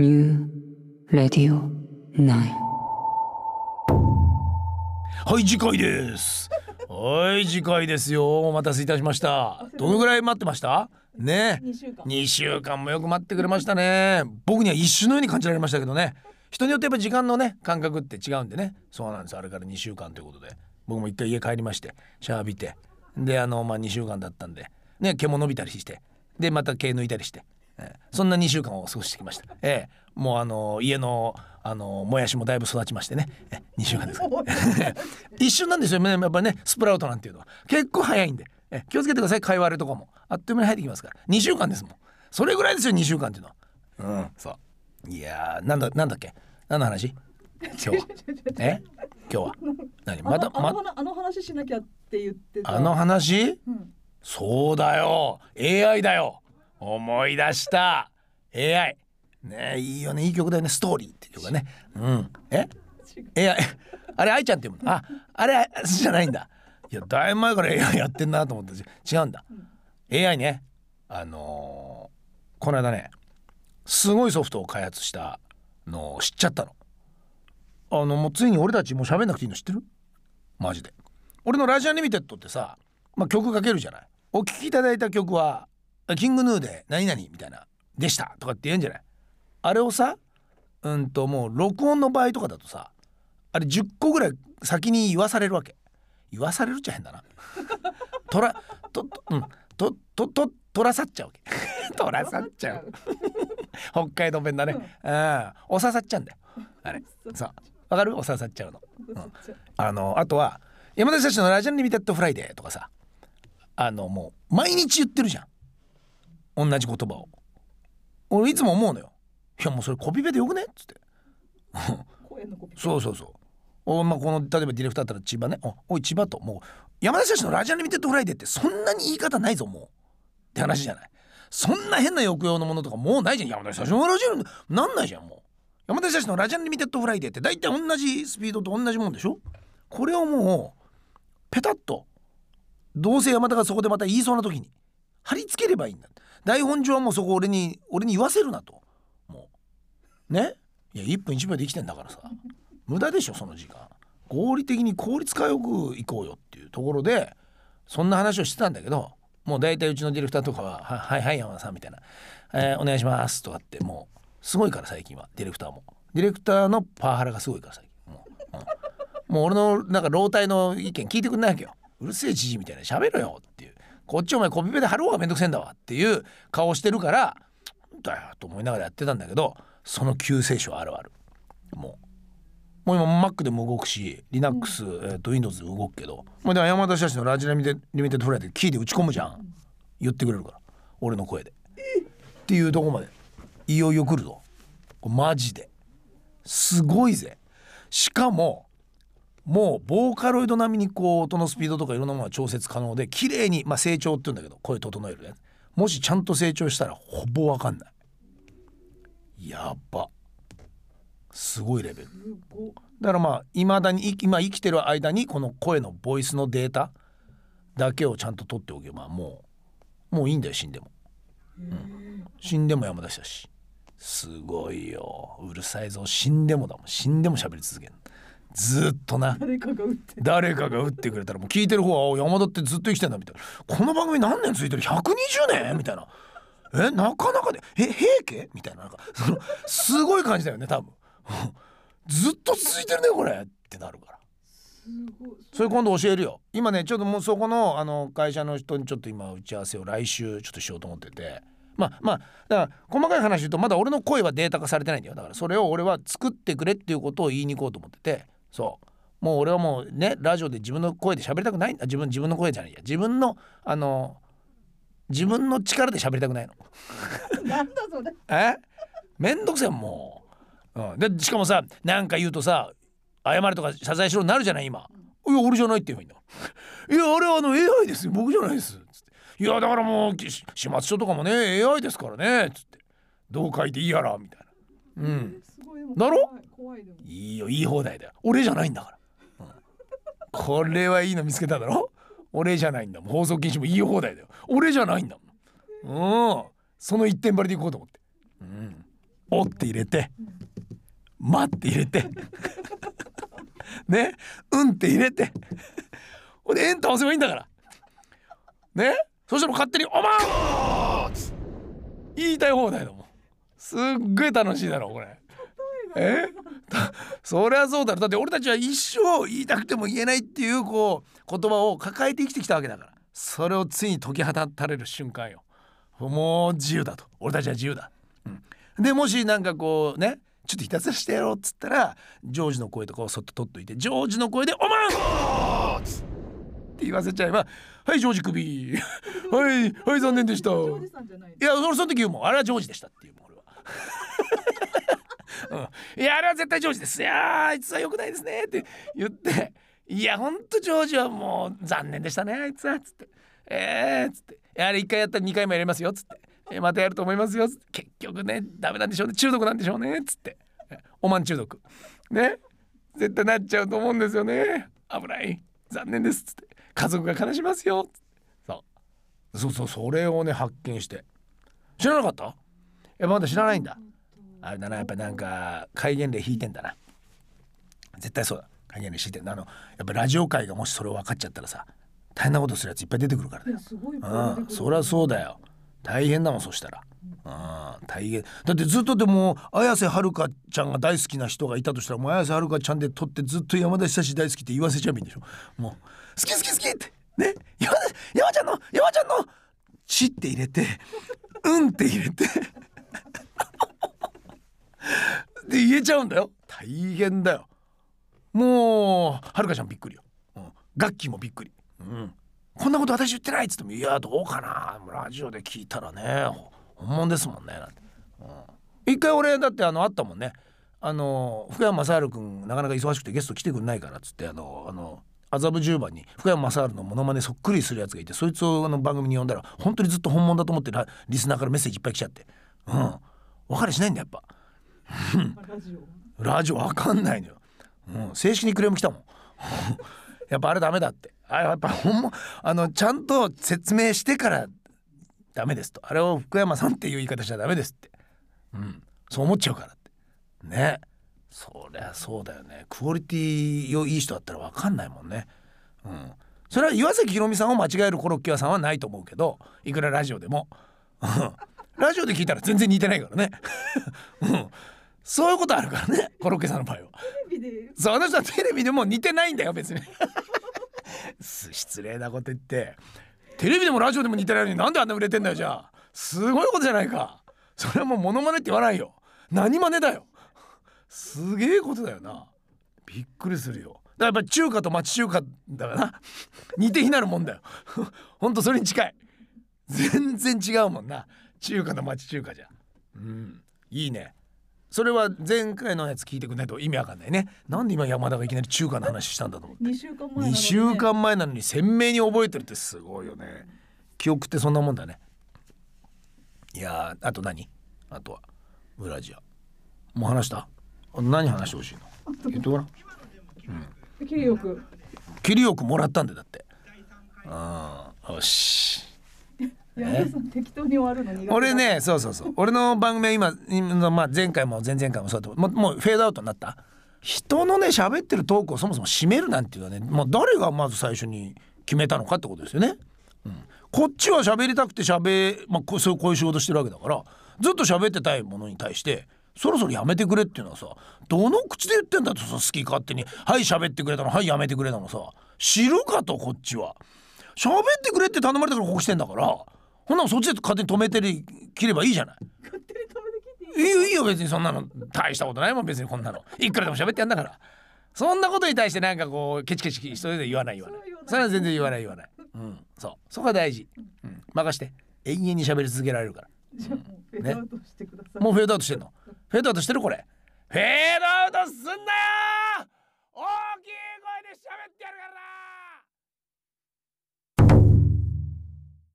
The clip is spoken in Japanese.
New Radio 9. はい次回です。はい次回ですよ。お待たせいたしました。どのぐらい待ってました？ね。2週間。2週間もよく待ってくれましたね。僕には一瞬のように感じられましたけどね。人によってやっぱ時間のね感覚って違うんでね。そうなんです。あれから2週間ということで。僕も一回家帰りましてシャワー浴びて。であのまあ2週間だったんで。ね毛も伸びたりして。でまた毛抜いたりして、えーそんな2週間を過ごしてきました。ええ。もうあの家のあのもやしもだいぶ育ちましてね。え2週間です。一瞬なんですよ。ねやっぱりねスプラウトなんていうのは。結構早いんで。え気をつけてください。貝割れとかも。あっという間に入ってきますから。2週間ですもん。それぐらいですよ2週間っていうのは。うんそう。いやーなんだなんだっけ？何の話？今日は。え今日は。何？またまあのあの話しなきゃって言ってた。あの話？うん。そうだよ。AI だよ思い出した。AI ねいいよね。いい曲だよね。ストーリーっていう曲がね。うん。え？AI あれ愛ちゃんって読むの？ああれあじゃないんだ。いやだいぶ前から AI やってんなと思って違うんだ、AI ね。あのーこの間ねすごいソフトを開発したのを知っちゃったの。あのもうついに俺たちもう喋んなくていいの知ってる？マジで。俺のラジアンリミテッドってさ、まあ、曲かけるじゃない。お聴きいただいた曲は「キングヌーで何々」みたいな「でした」とかって言うんじゃない？あれをさうんともう録音の場合とかだとさあれ10個ぐらい先に言わされるわけ。言わされるっちゃ変だな。とらととうんととととらさっちゃうわけ。とらさっちゃう。北海道弁だね。うん。おささっちゃうんだよ。あれ。そう。わかる？おささっちゃうの。あのあとは山田たちのラジアンリミテッドフライデーとかさあのもう毎日言ってるじゃん同じ言葉を。俺いつも思うのよ。いやもうそれコピペでよくね？っつって。そうそうそう。お、まあ、この例えばディレクターだったら千葉ね。おおい千葉と。もう山田たちのラジアンリミテッドフライデーってそんなに言い方ないぞもう。って話じゃない。そんな変な抑揚のものとかもうないじゃん。山田たちのラジアンなんないじゃんもう。山田たちのラジアンリミテッドフライデーって大体同じスピードと同じもんでしょ？これをもうペタッとどうせ山田がそこでまた言いそうな時に貼り付ければいいんだ。台本上はもうそこ俺に俺に言わせるなと。もう。ね？いや1分1秒で生きてんだからさ。無駄でしょその時間。合理的に効率化よく行こうよっていうところでそんな話をしてたんだけどもう大体うちのディレクターとかは「ははいはい山田さん」みたいな「えーお願いします」とかってもうすごいから最近はディレクターも。ディレクターのパワハラがすごいから最近。もう,、うん、もう俺のなんか老体の意見聞いてくんないわけよ。うるせえじじみたいな。喋ろよっていう。こっちお前コピペで貼ろうがめんどくせえんだわっていう顔してるからだよと思いながらやってたんだけどその救世主はあるある。もう。もう今 Mac でも動くし Linux、えー、と Windows で動くけどもうだから山田社のラジラミテリミテッドフライでキーで打ち込むじゃん。言ってくれるから俺の声で。っていうとこまでいよいよ来るぞ。マジで。すごいぜ。しかももうボーカロイド並みにこう音のスピードとかいろんなものが調節可能で綺麗にまあ成長って言うんだけど声整えるやつもしちゃんと成長したらほぼわかんない。やば。すごいレベル。だからまあいまだに今生きてる間にこの声のボイスのデータだけをちゃんと取っておけばもうもういいんだよ死んでも、うん、死んでも山田したしすごいよ。うるさいぞ。死んでもだもん。死んでも喋り続けるずっとな。誰かが打って。誰かが打ってくれたらもう聞いてる方はお山田ってずっと生きてんだみたいな。この番組何年続いてる？120年？みたいな。えなかなかでえ平家？みたいな。なんかそのすごい感じだよね多分。ずっと続いてるねこれ。ってなるから。それ今度教えるよ。今ねちょっともうそこのあの会社の人にちょっと今打ち合わせを来週ちょっとしようと思ってて。まあまあだから細かい話言うとまだ俺の声はデータ化されてないんだよ。だからそれを俺は作ってくれっていうことを言いに行こうと思っててそう。もう俺はもうねラジオで自分の声で喋りたくないんだ。自分自分の声じゃないや。自分のあの自分の力で喋りたくないの。なんだそれ。え？めんどくせえもう、うん、でしかもさなんか言うとさ謝れとか謝罪しろになるじゃない今、いや俺じゃないって言えばいいんだ。いやあれはあの AI ですよ。僕じゃないです。つって。いやだからもうし始末書とかもね AI ですからね。つって。どう書いていいやらみたいな。うん。だろ？怖いいでも。いいよいい放題だよ。俺じゃないんだから、うん。これはいいの見つけただろ？俺じゃないんだもん。放送禁止もいい放題だよ。俺じゃないんだもん。うん。その一点張りでいこうと思って。うん「お」って入れて「ま」って入れて。ね「うん」って入れて。ほんで「エンター押せばいいんだから。ね？そしたら勝手に「おまん!」言いたい放題だもん。すっごい楽しいだろこれ。え？た そりゃそうだろ。だって俺たちは一生言いたくても言えないっていうこう言葉を抱えて生きてきたわけだから。それをついに解き放たれる瞬間よ。もう自由だと。俺たちは自由だ、うん、でもしなんかこうねちょっとひたすらしてやろうっつったらジョージの声とかをそっと取っといてジョージの声で「おまん!」って。言わせちゃえば「はいジョージクビ はいはい残念でした」いや俺その時言うもんあれはジョージでしたっていうもん俺は。うん、いやあれは絶対ジョージです。いやあいつは良くないですねって言って。いやほんとジョージはもう残念でしたね。あいつはつって。えーっつって。あれ1回やったら2回もやりますよっつって。またやると思いますよつって。結局ねダメなんでしょうね。中毒なんでしょうねつって。おまん中毒。ね。絶対なっちゃうと思うんですよね。危ない。残念ですつって。家族が悲しますよつって。そう。そうそうそれをね発見して。知らなかった？えまだ知らないんだ。あれだなやっぱなんか戒厳令引いてんだな。絶対そうだ。戒厳令引いてんだ。あのやっぱラジオ界がもしそれを分かっちゃったらさ大変なことするやついっぱい出てくるからだようん。そりゃそうだよ。大変だもんそしたら。うん。大変。だってずっとでも綾瀬はるかちゃんが大好きな人がいたとしたらもう綾瀬はるかちゃんで撮ってずっと山田久志大好きって言わせちゃえばいいんでしょ。もう好き好き好きってね？山田山ちゃんの山ちゃんの「ち」って入れて「うん」って入れてで言えちゃうんだよ。大変だよ。もうはるかちゃんびっくりよ、うん、ガッキーもびっくり、うん、こんなこと私言ってないっつっても「いやどうかな。ラジオで聞いたらね本物ですもんね」なんて、うん、一回俺だってあのあったもんね。あの福山雅治君なかなか忙しくてゲスト来てくんないからっつってあのあの麻布十番に福山雅治のモノマネそっくりするやつがいてそいつをあの番組に呼んだら本当にずっと本物だと思ってリスナーからメッセージいっぱい来ちゃって。うん。分かりしないんだやっぱ。ラジオわかんないのよ、うん、正式にクレーム来たもん。やっぱあれダメだって。あやっぱほんまあのちゃんと説明してからダメですと。あれを福山さんっていう言い方しちゃダメですって。うんそう思っちゃうからって。ね。そりゃそうだよね。クオリティよいい人だったらわかんないもんね。うん。それは岩崎宏美さんを間違えるコロッケ屋さんはないと思うけどいくらラジオでも。うん。ラジオで聞いたら全然似てないからね。うん。そういうことあるからね。コロッケさんの場合は。テレビで。そうあの人はテレビでも似てないんだよ別に。す 失礼なこと言って。テレビでもラジオでも似てないのになんであんな売れてんだよじゃあ。すごいことじゃないか。それはもうモノマネって言わないよ。何真似だよ。すげえことだよな。びっくりするよ。だからやっぱり中華と町中華だからな。似て非なるもんだよ。ほんとそれに近い。全然違うもんな。中華と町中華じゃ。うん。いいねそれは前回のやつ聞いてくんないと意味わかんないね。なんで今山田がいきなり中華の話したんだと思って。2週間前なのに2ね週間前なのに鮮明に覚えてるってすごいよね。記憶ってそんなもんだね。いやーあと何？あとはブラジア。もう話した？あ何話してほしいの？言ってごらん。キリよく切りよくもらったんでだって。うんよし適当に終わるの苦手だ。俺ねそうそうそう。俺の番組は今今、まあ、前回も前々回もそうだともうもうフェードアウトになった？人のね喋ってるトークをそもそも締めるなんていうのはねもう誰がまず最初に決めたのかってことですよね。うん、こっちは喋りたくて喋、まあ、こうそうこういう仕事してるわけだからずっと喋ってたいものに対してそろそろやめてくれっていうのはさどの口で言ってんだとさ好き勝手に「はい喋ってくれたの。はいやめてくれたのさ。知るかとこっちは。喋ってくれって頼まれたからここ来てんだからほんならそっちで勝手に止めてり切ればいいじゃない。勝手に止めてきていいよいいよ別にそんなの大したことないもん別にこんなの。いくらでも喋ってやんだから。そんなことに対してなんかこうケチケチ一人で言わない言わない。そそれは全然言わない言わない。うん。そう。そこが大事、うん、任して永遠に喋り続けられるから。じゃあもうフェードアウトしてください、もうフェードアウトしてんの。フェードアウトしてるこれ。フェードアウトすんなよ